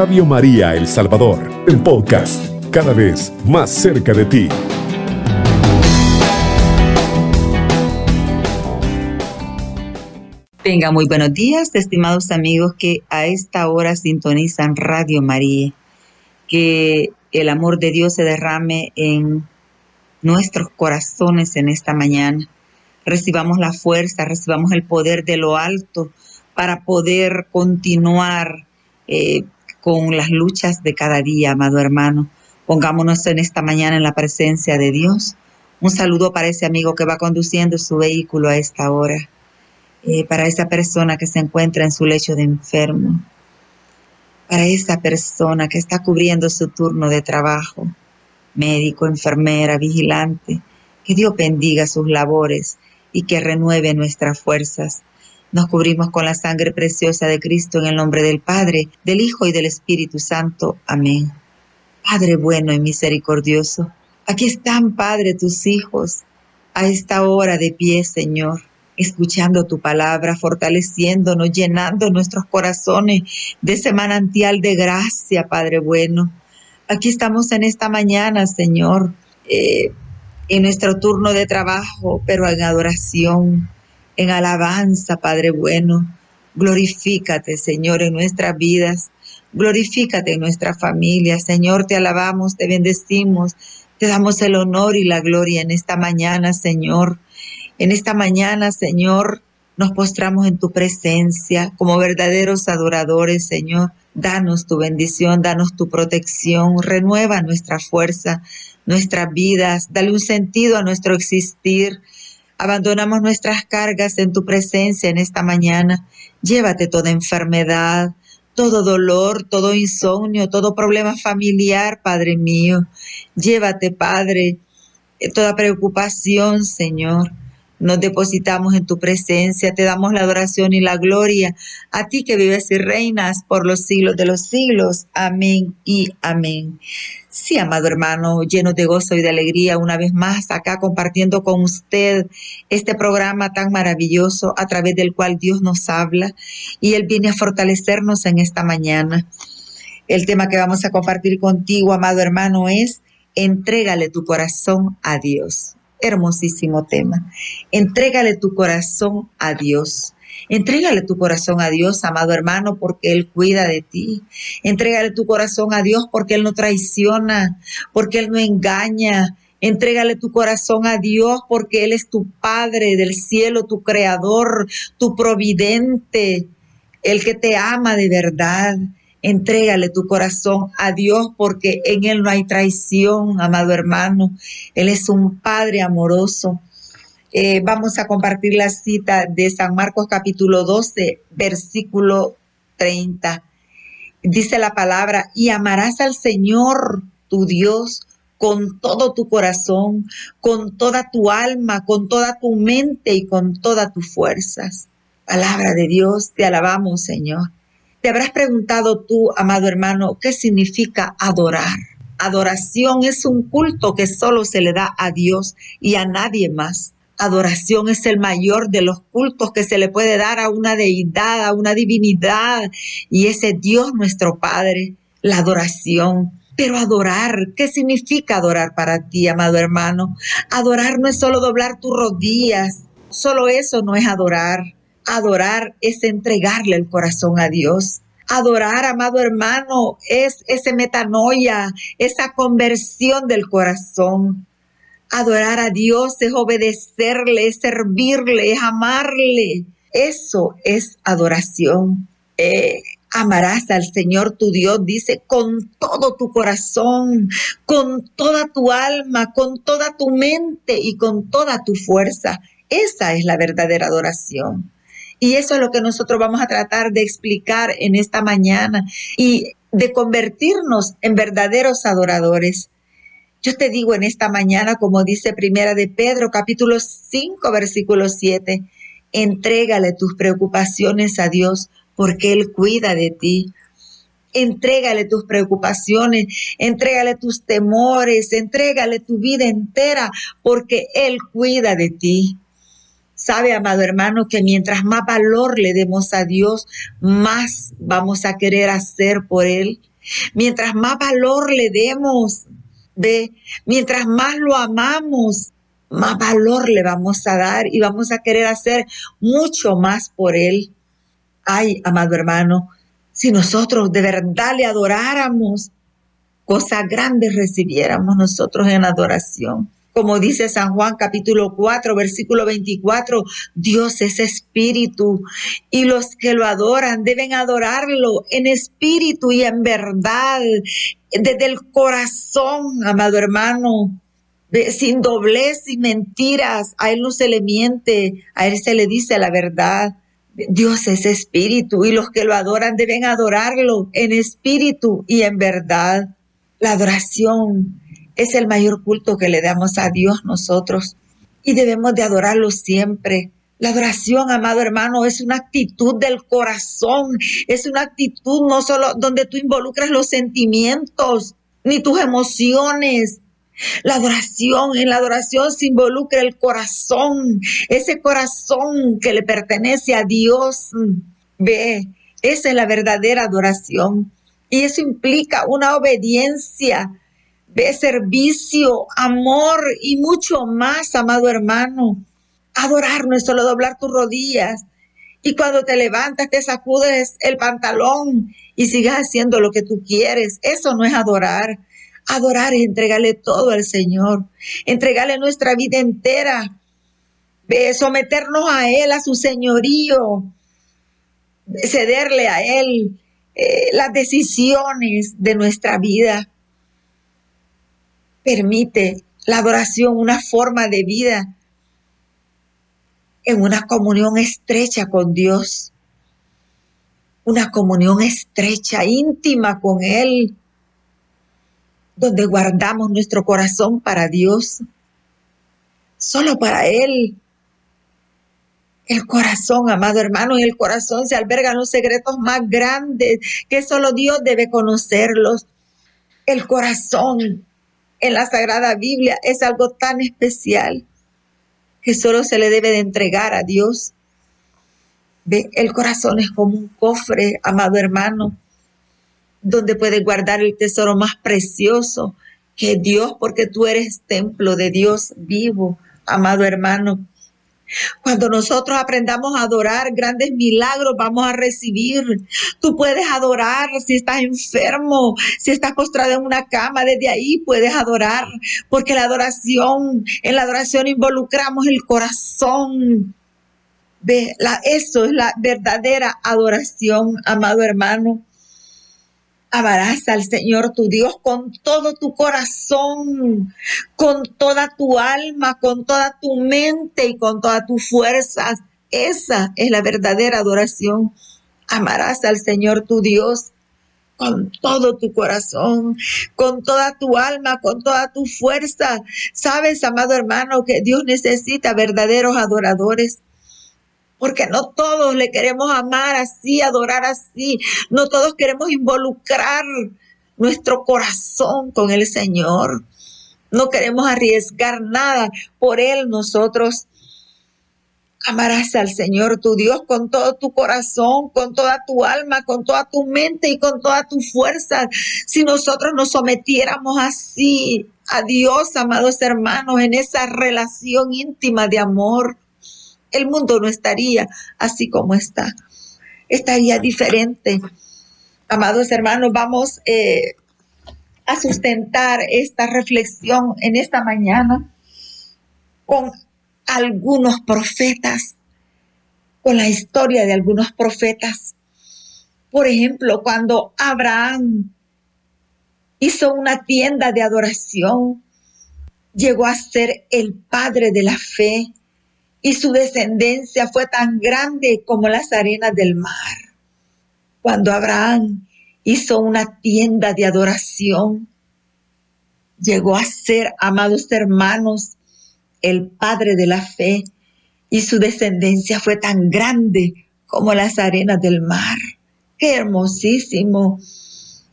Radio María El Salvador, el podcast, cada vez más cerca de ti. Venga, muy buenos días, estimados amigos que a esta hora sintonizan Radio María. Que el amor de Dios se derrame en nuestros corazones en esta mañana. Recibamos la fuerza, recibamos el poder de lo alto para poder continuar eh, con las luchas de cada día, amado hermano. Pongámonos en esta mañana en la presencia de Dios. Un saludo para ese amigo que va conduciendo su vehículo a esta hora. Eh, para esa persona que se encuentra en su lecho de enfermo. Para esa persona que está cubriendo su turno de trabajo. Médico, enfermera, vigilante. Que Dios bendiga sus labores y que renueve nuestras fuerzas. Nos cubrimos con la sangre preciosa de Cristo en el nombre del Padre, del Hijo y del Espíritu Santo. Amén. Padre bueno y misericordioso, aquí están, Padre, tus hijos, a esta hora de pie, Señor, escuchando tu palabra, fortaleciéndonos, llenando nuestros corazones de ese manantial de gracia, Padre bueno. Aquí estamos en esta mañana, Señor, eh, en nuestro turno de trabajo, pero en adoración, en alabanza, Padre bueno. Glorifícate, Señor, en nuestras vidas. Glorifícate en nuestra familia. Señor, te alabamos, te bendecimos, te damos el honor y la gloria en esta mañana, Señor. En esta mañana, Señor, nos postramos en tu presencia como verdaderos adoradores, Señor. Danos tu bendición, danos tu protección, renueva nuestra fuerza, nuestras vidas, dale un sentido a nuestro existir. Abandonamos nuestras cargas en tu presencia en esta mañana. Llévate toda enfermedad, todo dolor, todo insomnio, todo problema familiar, Padre mío. Llévate, Padre, toda preocupación, Señor. Nos depositamos en tu presencia, te damos la adoración y la gloria a ti que vives y reinas por los siglos de los siglos. Amén y amén. Sí, amado hermano, lleno de gozo y de alegría, una vez más acá compartiendo con usted este programa tan maravilloso a través del cual Dios nos habla y Él viene a fortalecernos en esta mañana. El tema que vamos a compartir contigo, amado hermano, es entrégale tu corazón a Dios. Hermosísimo tema. Entrégale tu corazón a Dios. Entrégale tu corazón a Dios, amado hermano, porque Él cuida de ti. Entrégale tu corazón a Dios porque Él no traiciona, porque Él no engaña. Entrégale tu corazón a Dios porque Él es tu Padre del cielo, tu Creador, tu Providente, el que te ama de verdad. Entrégale tu corazón a Dios porque en Él no hay traición, amado hermano. Él es un Padre amoroso. Eh, vamos a compartir la cita de San Marcos capítulo 12, versículo 30. Dice la palabra, y amarás al Señor tu Dios con todo tu corazón, con toda tu alma, con toda tu mente y con todas tus fuerzas. Palabra de Dios, te alabamos, Señor. Te habrás preguntado tú, amado hermano, ¿qué significa adorar? Adoración es un culto que solo se le da a Dios y a nadie más. Adoración es el mayor de los cultos que se le puede dar a una deidad, a una divinidad, y ese Dios nuestro Padre, la adoración. Pero adorar, ¿qué significa adorar para ti, amado hermano? Adorar no es solo doblar tus rodillas, solo eso no es adorar. Adorar es entregarle el corazón a Dios. Adorar, amado hermano, es ese metanoia, esa conversión del corazón. Adorar a Dios es obedecerle, es servirle, es amarle. Eso es adoración. Eh, amarás al Señor tu Dios, dice, con todo tu corazón, con toda tu alma, con toda tu mente y con toda tu fuerza. Esa es la verdadera adoración. Y eso es lo que nosotros vamos a tratar de explicar en esta mañana y de convertirnos en verdaderos adoradores. Yo te digo en esta mañana, como dice Primera de Pedro, capítulo 5, versículo 7, entrégale tus preocupaciones a Dios porque Él cuida de ti. Entrégale tus preocupaciones, entrégale tus temores, entrégale tu vida entera porque Él cuida de ti. Sabe, amado hermano, que mientras más valor le demos a Dios, más vamos a querer hacer por Él Mientras más valor le demos, ve, mientras más lo amamos, más valor le vamos a dar y vamos a querer hacer mucho más por él. Ay, amado hermano, si nosotros de verdad le adoráramos, cosas grandes recibiéramos nosotros en adoración. Como dice San Juan capítulo 4, versículo 24, Dios es espíritu y los que lo adoran deben adorarlo en espíritu y en verdad, desde el corazón, amado hermano, sin doblez y mentiras. A Él no se le miente, a Él se le dice la verdad. Dios es espíritu y los que lo adoran deben adorarlo en espíritu y en verdad. La adoración es el mayor culto que le damos a Dios nosotros y debemos de adorarlo siempre. La adoración, amado hermano, es una actitud del corazón, es una actitud no solo donde tú involucras los sentimientos ni tus emociones. La adoración, en la adoración se involucra el corazón, ese corazón que le pertenece a Dios. Ve, esa es la verdadera adoración. Y eso implica una obediencia de servicio, amor y mucho más, amado hermano. Adorar no es solo doblar tus rodillas y cuando te levantas te sacudes el pantalón y sigas haciendo lo que tú quieres. Eso no es adorar. Adorar es entregarle todo al Señor, entregarle nuestra vida entera, someternos a Él, a su señorío, cederle a Él eh, las decisiones de nuestra vida permite la adoración una forma de vida en una comunión estrecha con Dios, una comunión estrecha, íntima con Él, donde guardamos nuestro corazón para Dios, solo para Él. El corazón, amado hermano, en el corazón se albergan los secretos más grandes que solo Dios debe conocerlos. El corazón en la Sagrada Biblia es algo tan especial que solo se le debe de entregar a Dios. Ve, el corazón es como un cofre, amado hermano, donde puedes guardar el tesoro más precioso que Dios, porque tú eres templo de Dios vivo, amado hermano. Cuando nosotros aprendamos a adorar, grandes milagros vamos a recibir. Tú puedes adorar si estás enfermo, si estás postrado en una cama, desde ahí puedes adorar, porque la adoración, en la adoración involucramos el corazón. Ve, eso es la verdadera adoración, amado hermano. Amarás al Señor tu Dios con todo tu corazón, con toda tu alma, con toda tu mente y con todas tus fuerzas. Esa es la verdadera adoración. Amarás al Señor tu Dios con todo tu corazón, con toda tu alma, con toda tu fuerza. Sabes, amado hermano, que Dios necesita verdaderos adoradores porque no todos le queremos amar así, adorar así, no todos queremos involucrar nuestro corazón con el Señor. No queremos arriesgar nada por Él nosotros. Amarás al Señor tu Dios con todo tu corazón, con toda tu alma, con toda tu mente y con toda tu fuerza. Si nosotros nos sometiéramos así a Dios, amados hermanos, en esa relación íntima de amor, el mundo no estaría así como está, estaría diferente. Amados hermanos, vamos eh, a sustentar esta reflexión en esta mañana con algunos profetas, con la historia de algunos profetas. Por ejemplo, cuando Abraham hizo una tienda de adoración, llegó a ser el padre de la fe, y su descendencia fue tan grande como las arenas del mar. Cuando Abraham hizo una tienda de adoración, llegó a ser, amados hermanos, el padre de la fe y su descendencia fue tan grande como las arenas del mar. Qué hermosísimo.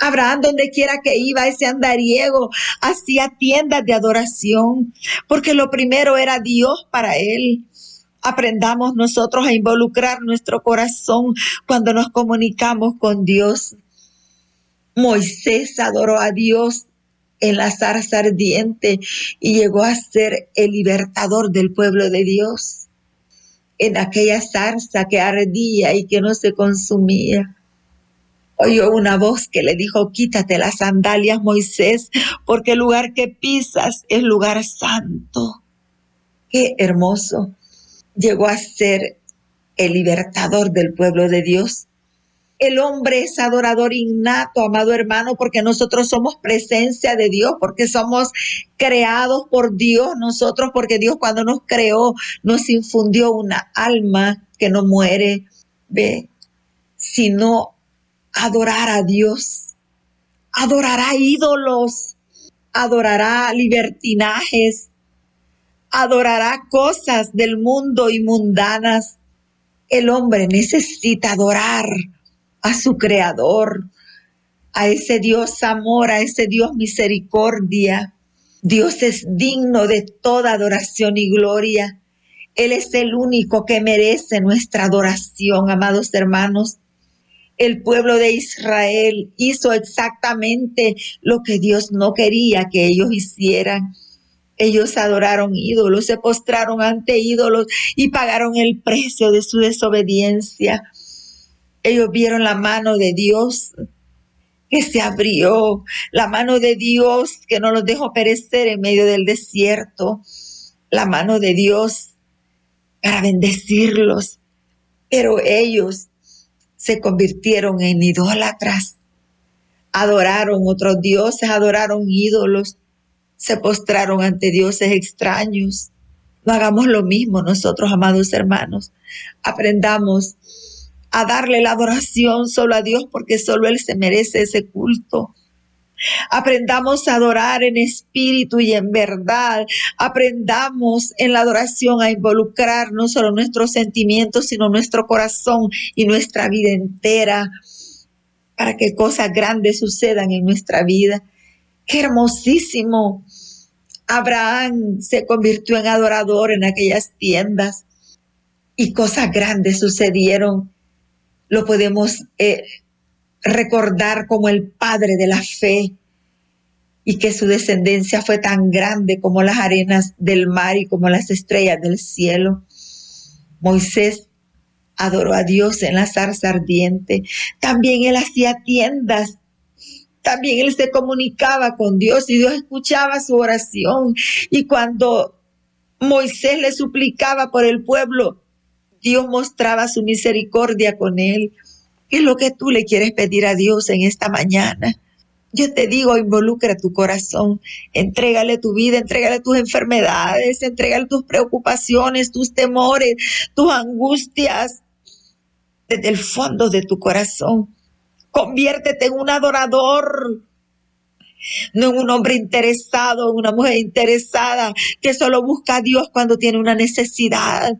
Abraham, donde quiera que iba, ese andariego hacía tiendas de adoración, porque lo primero era Dios para él. Aprendamos nosotros a involucrar nuestro corazón cuando nos comunicamos con Dios. Moisés adoró a Dios en la zarza ardiente y llegó a ser el libertador del pueblo de Dios. En aquella zarza que ardía y que no se consumía. Oyó una voz que le dijo, quítate las sandalias, Moisés, porque el lugar que pisas es lugar santo. Qué hermoso. Llegó a ser el libertador del pueblo de Dios. El hombre es adorador innato, amado hermano, porque nosotros somos presencia de Dios, porque somos creados por Dios, nosotros, porque Dios cuando nos creó nos infundió una alma que no muere, ve, sino adorar a Dios, adorará ídolos, adorará libertinajes, adorará cosas del mundo y mundanas. El hombre necesita adorar a su creador, a ese Dios amor, a ese Dios misericordia. Dios es digno de toda adoración y gloria. Él es el único que merece nuestra adoración, amados hermanos. El pueblo de Israel hizo exactamente lo que Dios no quería que ellos hicieran. Ellos adoraron ídolos, se postraron ante ídolos y pagaron el precio de su desobediencia. Ellos vieron la mano de Dios que se abrió, la mano de Dios que no los dejó perecer en medio del desierto, la mano de Dios para bendecirlos. Pero ellos se convirtieron en idólatras, adoraron otros dioses, adoraron ídolos, se postraron ante dioses extraños. No hagamos lo mismo nosotros, amados hermanos. Aprendamos a darle la adoración solo a Dios porque solo Él se merece ese culto. Aprendamos a adorar en espíritu y en verdad. Aprendamos en la adoración a involucrar no solo nuestros sentimientos, sino nuestro corazón y nuestra vida entera para que cosas grandes sucedan en nuestra vida. Qué hermosísimo. Abraham se convirtió en adorador en aquellas tiendas y cosas grandes sucedieron lo podemos eh, recordar como el padre de la fe y que su descendencia fue tan grande como las arenas del mar y como las estrellas del cielo. Moisés adoró a Dios en la zarza ardiente. También él hacía tiendas. También él se comunicaba con Dios y Dios escuchaba su oración. Y cuando Moisés le suplicaba por el pueblo, Dios mostraba su misericordia con él. ¿Qué es lo que tú le quieres pedir a Dios en esta mañana? Yo te digo, involucra tu corazón, entrégale tu vida, entrégale tus enfermedades, entrégale tus preocupaciones, tus temores, tus angustias, desde el fondo de tu corazón. Conviértete en un adorador, no en un hombre interesado, en una mujer interesada que solo busca a Dios cuando tiene una necesidad.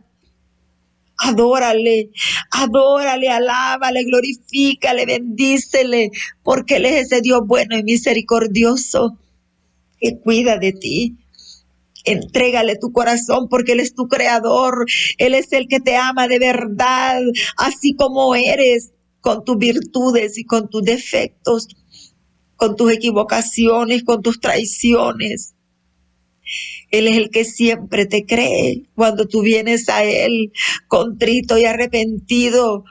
Adórale, adórale, alábale, glorifícale, bendícele, porque Él es ese Dios bueno y misericordioso que cuida de ti. Entrégale tu corazón porque Él es tu creador. Él es el que te ama de verdad, así como eres, con tus virtudes y con tus defectos, con tus equivocaciones, con tus traiciones. Él es el que siempre te cree. Cuando tú vienes a Él contrito y arrepentido,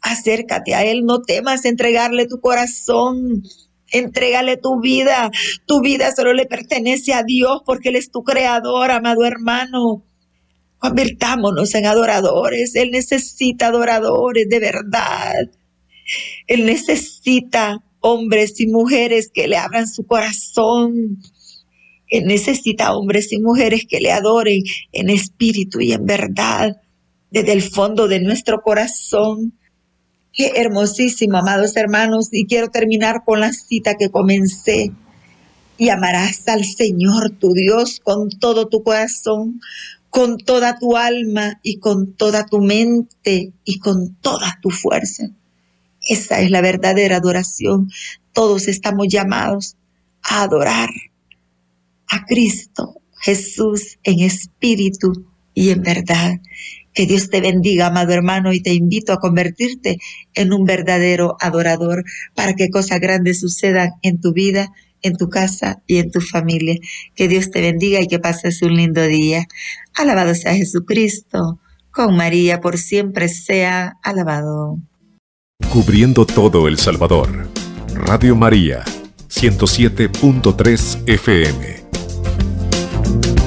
acércate a Él, no temas entregarle tu corazón. Entrégale tu vida. Tu vida solo le pertenece a Dios porque Él es tu creador, amado hermano. Convirtámonos en adoradores. Él necesita adoradores de verdad. Él necesita hombres y mujeres que le abran su corazón necesita hombres y mujeres que le adoren en espíritu y en verdad, desde el fondo de nuestro corazón. Qué hermosísimo, amados hermanos, y quiero terminar con la cita que comencé. Y amarás al Señor tu Dios con todo tu corazón, con toda tu alma y con toda tu mente y con toda tu fuerza. Esa es la verdadera adoración. Todos estamos llamados a adorar a Cristo Jesús en espíritu y en verdad. Que Dios te bendiga, amado hermano, y te invito a convertirte en un verdadero adorador para que cosas grandes sucedan en tu vida, en tu casa y en tu familia. Que Dios te bendiga y que pases un lindo día. Alabado sea Jesucristo. Con María por siempre sea alabado. Cubriendo todo El Salvador. Radio María, 107.3 FM. Bye.